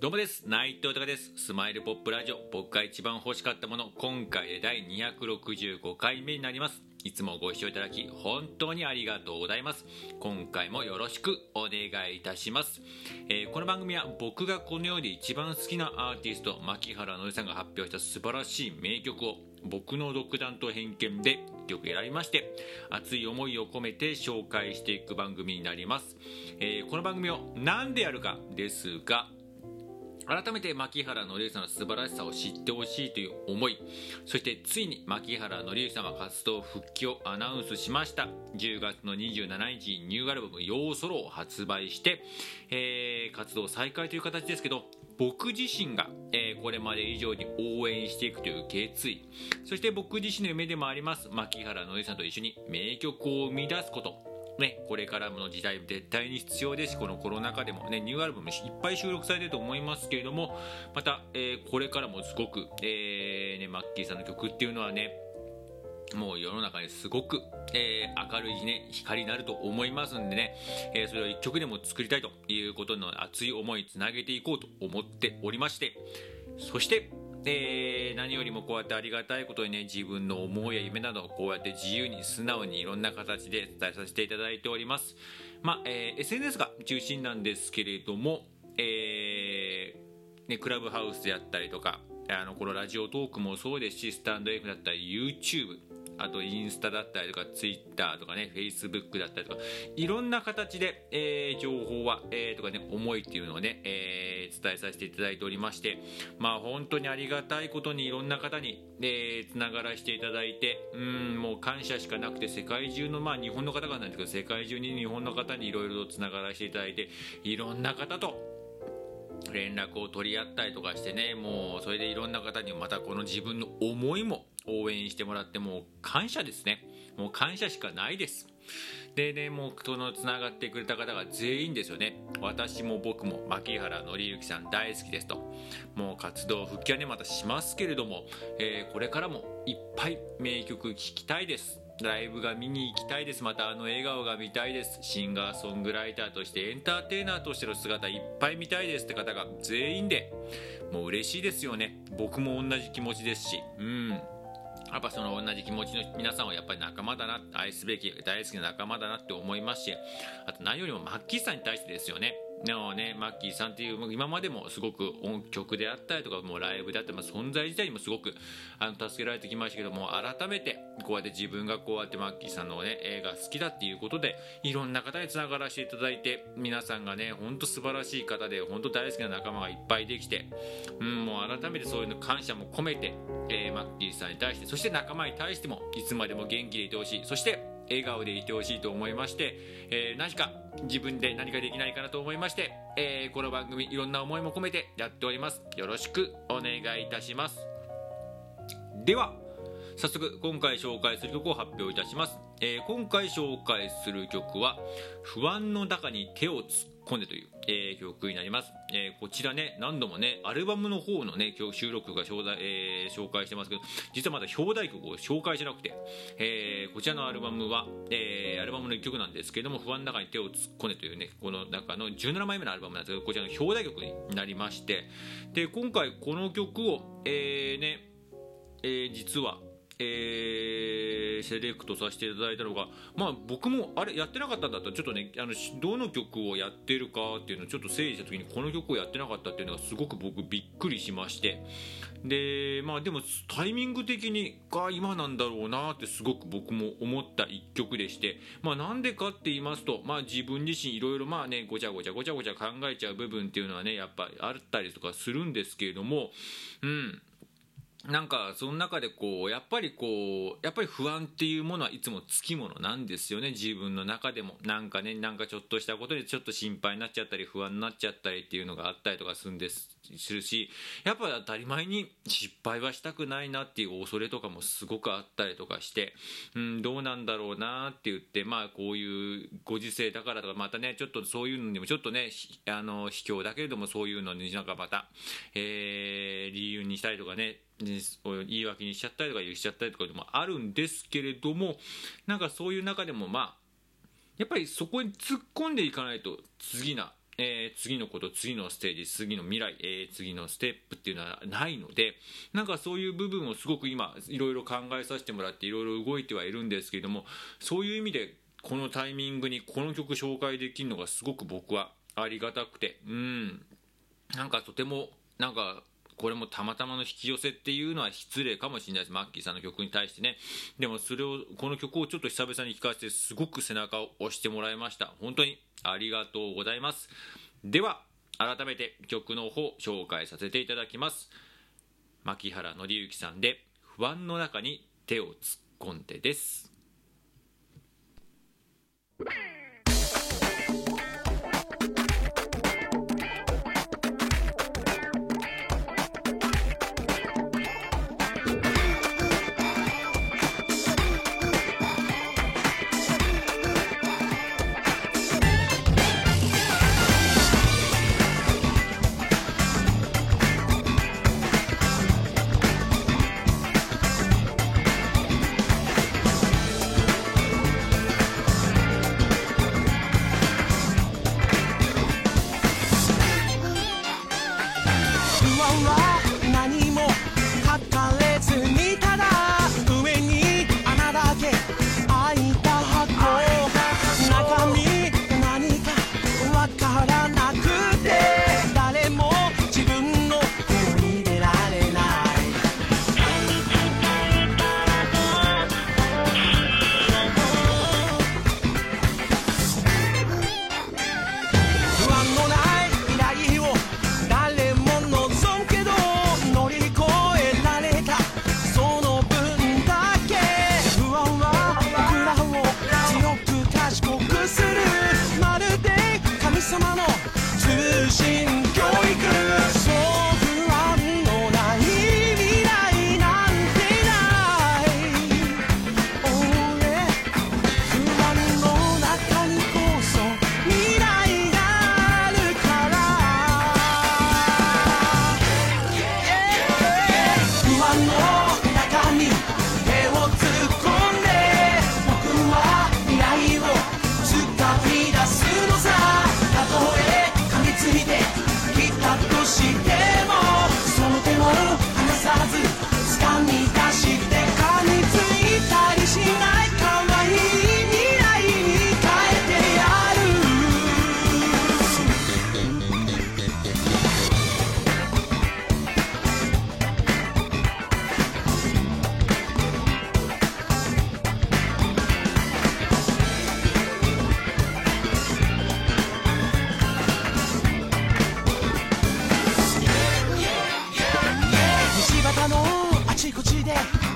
どうもです。内藤隆です。スマイルポップラジオ。僕が一番欲しかったもの。今回で第265回目になります。いつもご視聴いただき本当にありがとうございます。今回もよろしくお願いいたします、えー、この番組は僕がこの世で一番好きなアーティスト牧原のりさんが発表した素晴らしい名曲を僕の独断と偏見で曲選びまして熱い思いを込めて紹介していく番組になります、えー、この番組を何でやるかですが改めて牧原紀之さんの素晴らしさを知ってほしいという思いそしてついに牧原紀之さんは活動復帰をアナウンスしました。10月の27日にニューアルバム「ヨーソロ」を発売して、えー、活動再開という形ですけど僕自身が、えー、これまで以上に応援していくという決意そして僕自身の夢でもあります牧原紀之さんと一緒に名曲を生み出すこと。ね、これからの時代絶対に必要です。しこのコロナ禍でも。ねニューアルバムいっぱい収録されてると思いますけれども。また、えー、これからもすごく、えーね、マッキーさんの曲っていうのはねもう世の中にすごく、えー、明るい、ね、光になると思いますんでね、えー、それを一曲でも作りたいということの熱い思いつなげていこうと思っておりまして。そしてで何よりもこうやってありがたいことにね自分の思いや夢などをこうやって自由に素直にいろんな形で伝えさせていただいております。まあ、えー、SNS が中心なんですけれども、えーね、クラブハウスであったりとかあのこのラジオトークもそうですしスタンド F だったり YouTube あとインスタだったりとかツイッターとかねフェイスブックだったりとかいろんな形で、えー、情報は、えー、とかね思いっていうのをね、えー、伝えさせていただいておりましてまあ本当にありがたいことにいろんな方にえー、つながらせていただいてうんもう感謝しかなくて世界中のまあ日本の方がなんですけど世界中に日本の方にいろいろとつながらせていただいていろんな方と連絡を取り合ったりとかしてねもうそれでいろんな方にまたこの自分の思いも応援してもらってもう感謝ですね。もう感謝しかないです。でねもうそのつながってくれた方が全員ですよね。私も僕も牧原紀之さん大好きですと。もう活動復帰はねまたしますけれども、えー、これからもいっぱい名曲聴きたいです。ライブが見に行きたいです。またあの笑顔が見たいです。シンガーソングライターとしてエンターテイナーとしての姿いっぱい見たいです。って方が全員でもう嬉しいですよね。僕も同じ気持ちですし。うん。やっぱその同じ気持ちの皆さんはやっぱり仲間だな愛すべき大好きな仲間だなって思いますしあと何よりもマッキーさんに対してですよね。でもね、マッキーさんっていう今までもすごく音曲であったりとかもうライブであったり、まあ、存在自体にもすごくあの助けられてきましたけども改めてこうやって自分がこうやってマッキーさんの、ね、映画好きだっていうことでいろんな方につながらせていただいて皆さんがねほんと素晴らしい方で本当大好きな仲間がいっぱいできて、うん、もう改めてそういうの感謝も込めて、えー、マッキーさんに対してそして仲間に対してもいつまでも元気でいてほしい。そして笑顔でいてほしいと思いまして、えー、何か自分で何かできないかなと思いまして、えー、この番組いろんな思いも込めてやっております。よろしくお願いいたします。では早速今回紹介する曲を発表いたします、えー、今回紹介する曲は「不安の中に手を突っ込んでという、えー、曲になります、えー、こちらね何度もねアルバムの方のね今日収録が紹介,、えー、紹介してますけど実はまだ表題曲を紹介しなくて、えこちらのアルバムは、えアルバムの1曲なんですけども不安の中に手を突っ込んでというねこの中の17枚目のアルバムなんですけどこちらの表題曲になりましてで今回この曲を、えねえ実はえー、セレクトさせていただいたのが、まあ、僕もあれやってなかったんだったらちょっとねあのどの曲をやってるかっていうのをちょっと整理した時にこの曲をやってなかったっていうのがすごく僕びっくりしまして。でまあでもタイミング的にが今なんだろうなってすごく僕も思った一曲でして。まあなんでかって言いますとまあ自分自身いろいろまあねごちゃごちゃごちゃごちゃ考えちゃう部分っていうのはねやっぱあったりとかするんですけれどもうん。なんかその中でこうやっぱりこうやっぱり不安っていうものはいつもつきものなんですよね。自分の中でも。なんかねなんかちょっとしたことでちょっと心配になっちゃったり不安になっちゃったりっていうのがあったりとかするんですするしやっぱ当たり前に失敗はしたくないなっていう恐れとかもすごくあったりとかして、うん、どうなんだろうなって言ってまあこういうご時世だからとかまたねちょっとそういうのにもちょっとねあの卑怯だけれどもそういうのになんかまた、えー、理由にしたりとかね言い訳にしちゃったりとか言っちゃったりとかでもあるんですけれどもなんかそういう中でもまあやっぱりそこに突っ込んでいかないと次なえー、次のこと次のステージ次の未来、えー、次のステップっていうのはないのでなんかそういう部分をすごく今いろいろ考えさせてもらっていろいろ動いてはいるんですけれどもそういう意味でこのタイミングにこの曲紹介できるのがすごく僕はありがたくてうん。なんかとてもなんかこれもたまたまの引き寄せっていうのは失礼かもしれないです。マッキーさんの曲に対してね。でもそれをこの曲をちょっと久々に聴かせてすごく背中を押してもらいました。本当にありがとうございます。では改めて曲の方紹介させていただきます。牧原紀之さんで不安の中に手を突っ込んでです。不安は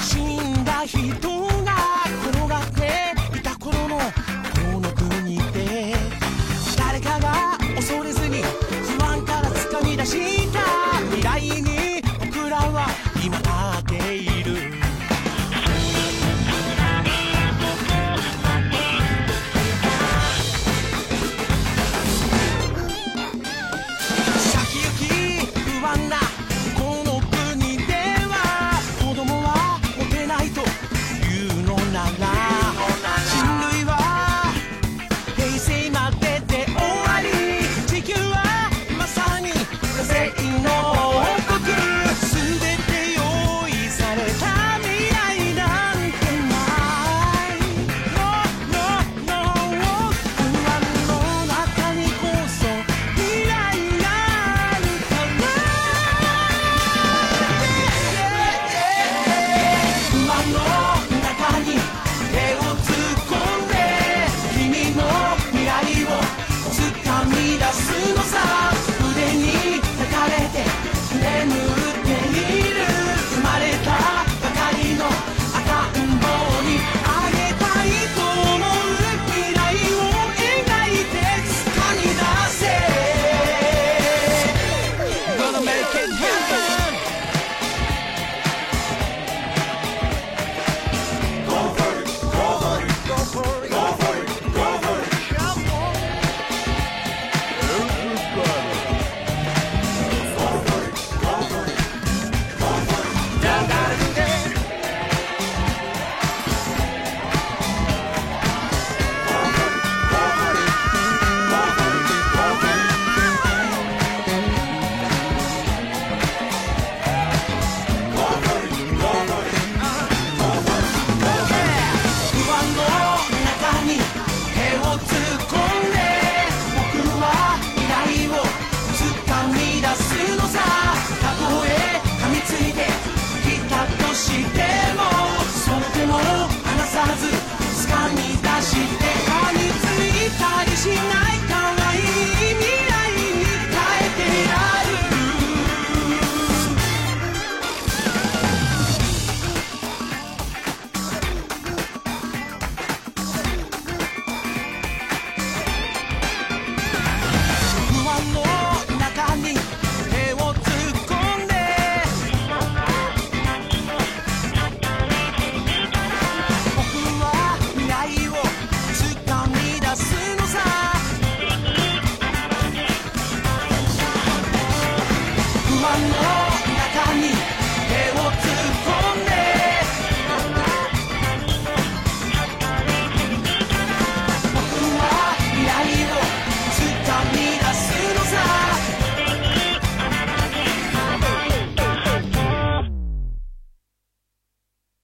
死んだ人不安の中に